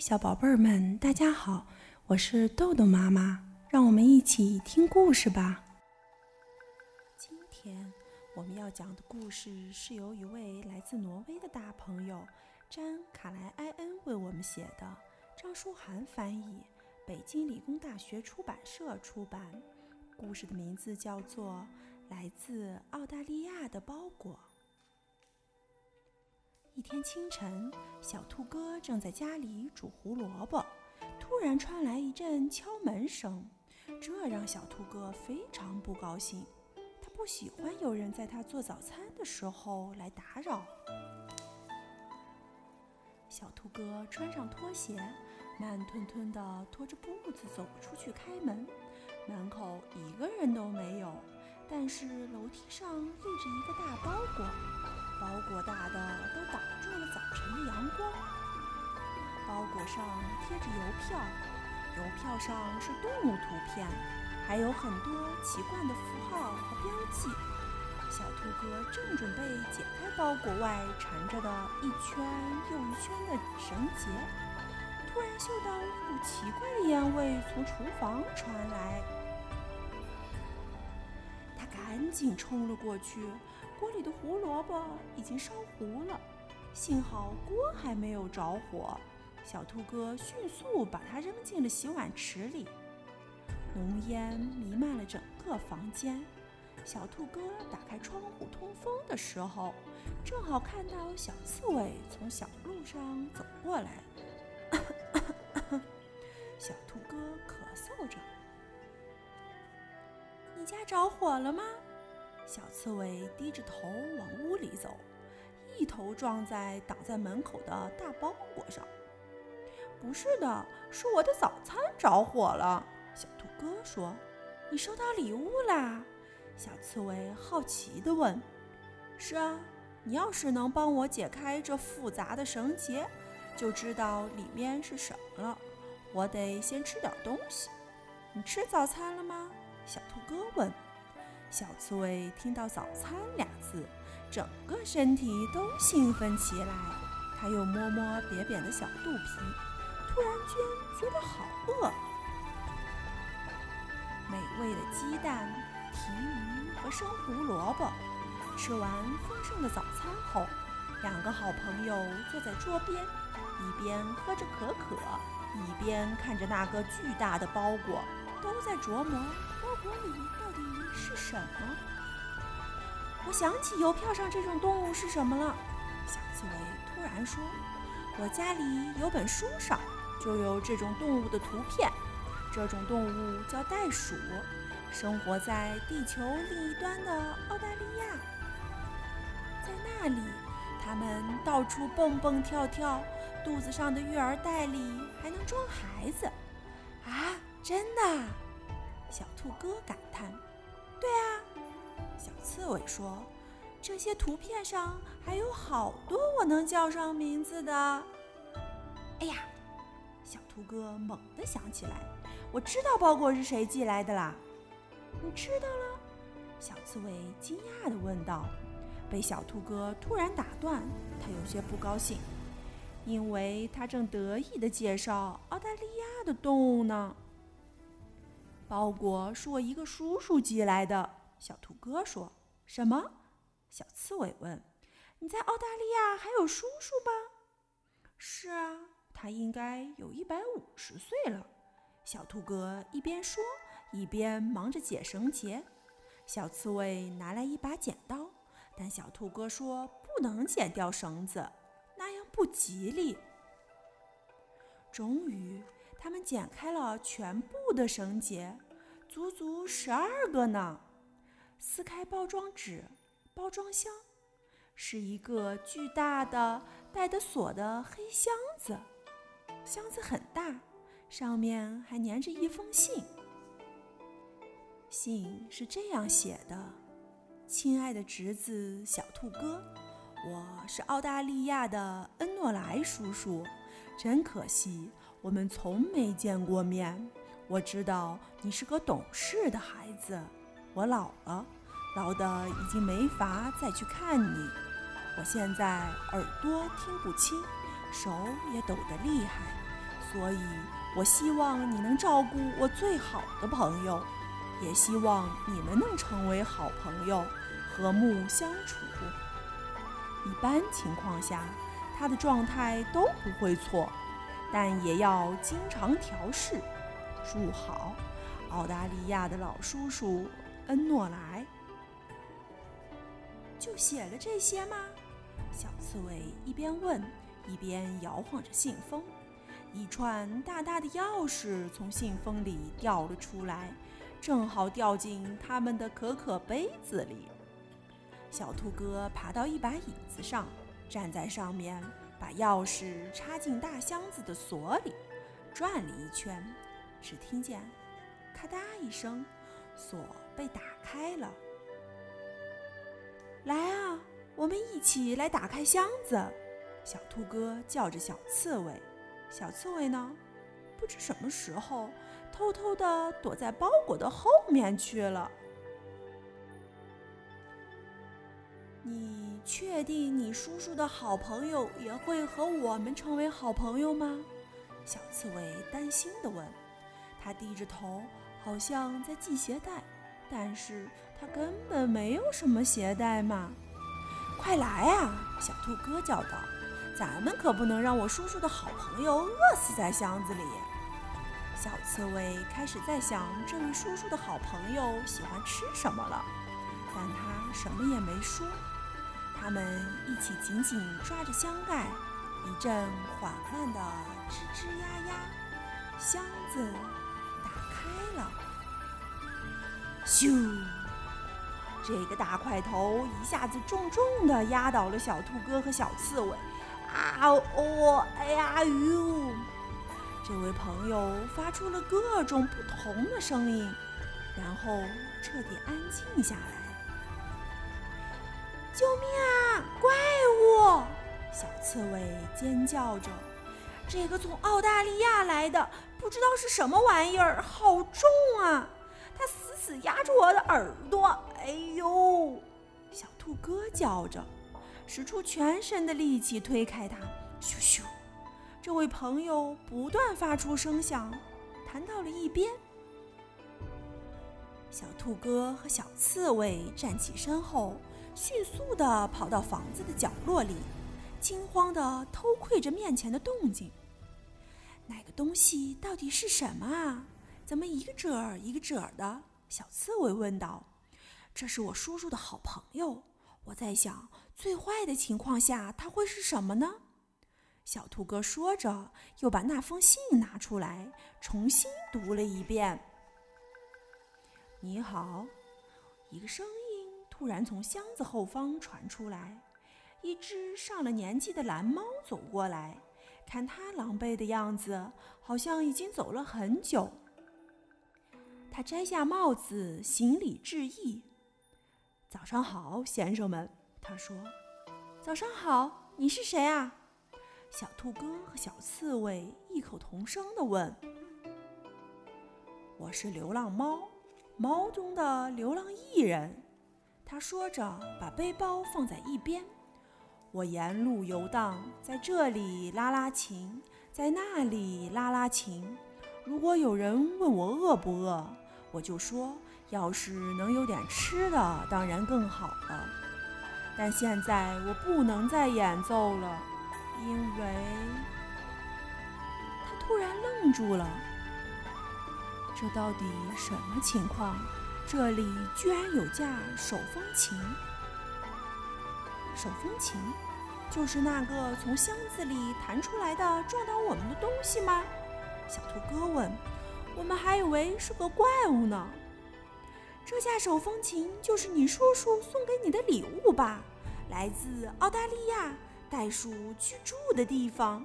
小宝贝儿们，大家好，我是豆豆妈妈，让我们一起听故事吧。今天我们要讲的故事是由一位来自挪威的大朋友詹卡莱埃恩为我们写的，张书涵翻译，北京理工大学出版社出版。故事的名字叫做《来自澳大利亚的包裹》。一天清晨，小兔哥正在家里煮胡萝卜，突然传来一阵敲门声，这让小兔哥非常不高兴。他不喜欢有人在他做早餐的时候来打扰。小兔哥穿上拖鞋，慢吞吞地拖着步子走出去开门。门口一个人都没有，但是楼梯上立着一个大包裹。包裹大的都挡住了早晨的阳光。包裹上贴着邮票，邮票上是动物图片，还有很多奇怪的符号和标记。小兔哥正准备解开包裹外缠着的一圈又一圈的绳结，突然嗅到一股奇怪的烟味从厨房传来，他赶紧冲了过去。锅里的胡萝卜已经烧糊了，幸好锅还没有着火。小兔哥迅速把它扔进了洗碗池里，浓烟弥漫了整个房间。小兔哥打开窗户通风的时候，正好看到小刺猬从小路上走过来。小兔哥咳嗽着：“你家着火了吗？”小刺猬低着头往屋里走，一头撞在挡在门口的大包裹上。不是的，是我的早餐着火了。小兔哥说：“你收到礼物啦？”小刺猬好奇地问。“是啊，你要是能帮我解开这复杂的绳结，就知道里面是什么了。我得先吃点东西。你吃早餐了吗？”小兔哥问。小刺猬听到“早餐”俩字，整个身体都兴奋起来。它又摸摸扁扁的小肚皮，突然间觉得好饿。美味的鸡蛋、提鱼和生胡萝卜。吃完丰盛的早餐后，两个好朋友坐在桌边，一边喝着可可，一边看着那个巨大的包裹，都在琢磨包裹里到底。是什么？我想起邮票上这种动物是什么了。小刺猬突然说：“我家里有本书上就有这种动物的图片。这种动物叫袋鼠，生活在地球另一端的澳大利亚。在那里，它们到处蹦蹦跳跳，肚子上的育儿袋里还能装孩子。啊，真的！”小兔哥感叹。对啊，小刺猬说：“这些图片上还有好多我能叫上名字的。”哎呀，小兔哥猛地想起来：“我知道包裹是谁寄来的啦！”你知道了？小刺猬惊讶地问道。被小兔哥突然打断，他有些不高兴，因为他正得意地介绍澳大利亚的动物呢。包裹是我一个叔叔寄来的，小兔哥说。什么？小刺猬问。你在澳大利亚还有叔叔吗？是啊，他应该有一百五十岁了。小兔哥一边说，一边忙着解绳结。小刺猬拿来一把剪刀，但小兔哥说不能剪掉绳子，那样不吉利。终于。他们剪开了全部的绳结，足足十二个呢。撕开包装纸，包装箱是一个巨大的带的锁的黑箱子。箱子很大，上面还粘着一封信。信是这样写的：“亲爱的侄子小兔哥，我是澳大利亚的恩诺莱叔叔，真可惜。”我们从没见过面。我知道你是个懂事的孩子。我老了，老的已经没法再去看你。我现在耳朵听不清，手也抖得厉害，所以我希望你能照顾我最好的朋友，也希望你们能成为好朋友，和睦相处。一般情况下，他的状态都不会错，但也要经常调试。住好，澳大利亚的老叔叔恩诺莱。就写了这些吗？小刺猬一边问，一边摇晃着信封。一串大大的钥匙从信封里掉了出来，正好掉进他们的可可杯子里。小兔哥爬到一把椅子上，站在上面，把钥匙插进大箱子的锁里，转了一圈，只听见“咔嗒”一声，锁被打开了。来啊，我们一起来打开箱子！小兔哥叫着小刺猬。小刺猬呢，不知什么时候偷偷地躲在包裹的后面去了。你确定你叔叔的好朋友也会和我们成为好朋友吗？小刺猬担心地问。他低着头，好像在系鞋带，但是他根本没有什么鞋带嘛。快来啊！小兔哥叫道。咱们可不能让我叔叔的好朋友饿死在箱子里。小刺猬开始在想这位叔叔的好朋友喜欢吃什么了，但他什么也没说。他们一起紧紧抓着箱盖，一阵缓慢的吱吱呀呀，箱子开了。咻！这个大块头一下子重重的压倒了小兔哥和小刺猬。啊哦！哎呀呦！这位朋友发出了各种不同的声音，然后彻底安静下来。救命啊！怪物！小刺猬尖叫着。这个从澳大利亚来的，不知道是什么玩意儿，好重啊！它死死压住我的耳朵。哎呦！小兔哥叫着。使出全身的力气推开它，咻咻！这位朋友不断发出声响，弹到了一边。小兔哥和小刺猬站起身后，迅速地跑到房子的角落里，惊慌地偷窥着面前的动静。那个东西到底是什么啊？怎么一个褶儿一个褶儿的？小刺猬问道。“这是我叔叔的好朋友。”我在想，最坏的情况下，他会是什么呢？小兔哥说着，又把那封信拿出来，重新读了一遍。你好，一个声音突然从箱子后方传出来。一只上了年纪的蓝猫走过来，看它狼狈的样子，好像已经走了很久。他摘下帽子，行礼致意。早上好，先生们，他说。早上好，你是谁啊？小兔哥和小刺猬异口同声地问。我是流浪猫，猫中的流浪艺人。他说着，把背包放在一边。我沿路游荡，在这里拉拉琴，在那里拉拉琴。如果有人问我饿不饿，我就说。要是能有点吃的，当然更好了。但现在我不能再演奏了，因为……他突然愣住了。这到底什么情况？这里居然有架手风琴！手风琴，就是那个从箱子里弹出来的撞倒我们的东西吗？小兔哥问。我们还以为是个怪物呢。这架手风琴就是你叔叔送给你的礼物吧？来自澳大利亚袋鼠居住的地方。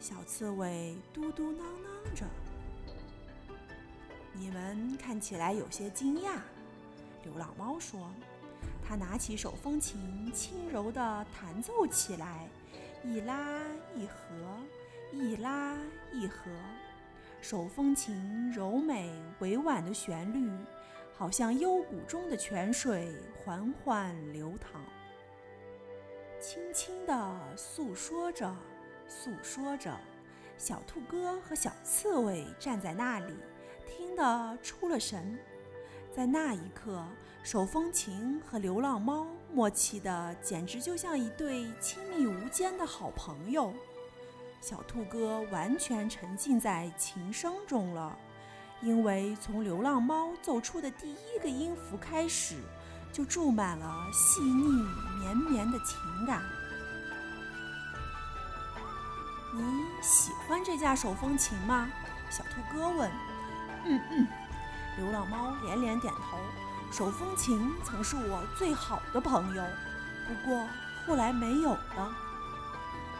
小刺猬嘟嘟囔囔着：“你们看起来有些惊讶。”流浪猫说：“他拿起手风琴，轻柔地弹奏起来，一拉一合，一拉一合。手风琴柔美委婉的旋律。”好像幽谷中的泉水缓缓流淌，轻轻地诉说着，诉说着，小兔哥和小刺猬站在那里，听得出了神。在那一刻，手风琴和流浪猫默契的简直就像一对亲密无间的好朋友。小兔哥完全沉浸在琴声中了，因为从流浪猫奏出的第一个音符开始，就注满了细腻绵绵的情感。你喜欢这架手风琴吗？小兔哥问。嗯嗯，流浪猫连连点头。手风琴曾是我最好的朋友，不过后来没有了。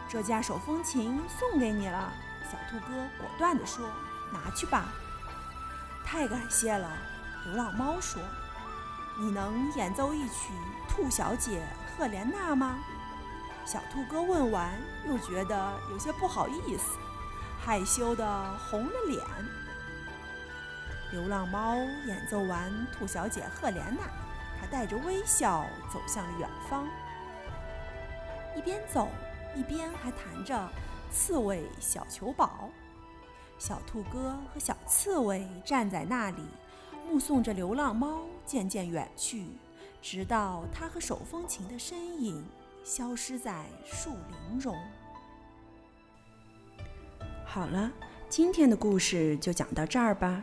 这架手风琴送给你了，小兔哥果断地说：“拿去吧。”太感谢了，流浪猫说：“你能演奏一曲《兔小姐赫莲娜》吗？”小兔哥问完，又觉得有些不好意思，害羞的红了脸。流浪猫演奏完《兔小姐赫莲娜》，他带着微笑走向了远方，一边走一边还弹着《刺猬小球宝》。小兔哥和小刺猬站在那里，目送着流浪猫渐渐远去，直到它和手风琴的身影。消失在树林中。好了，今天的故事就讲到这儿吧，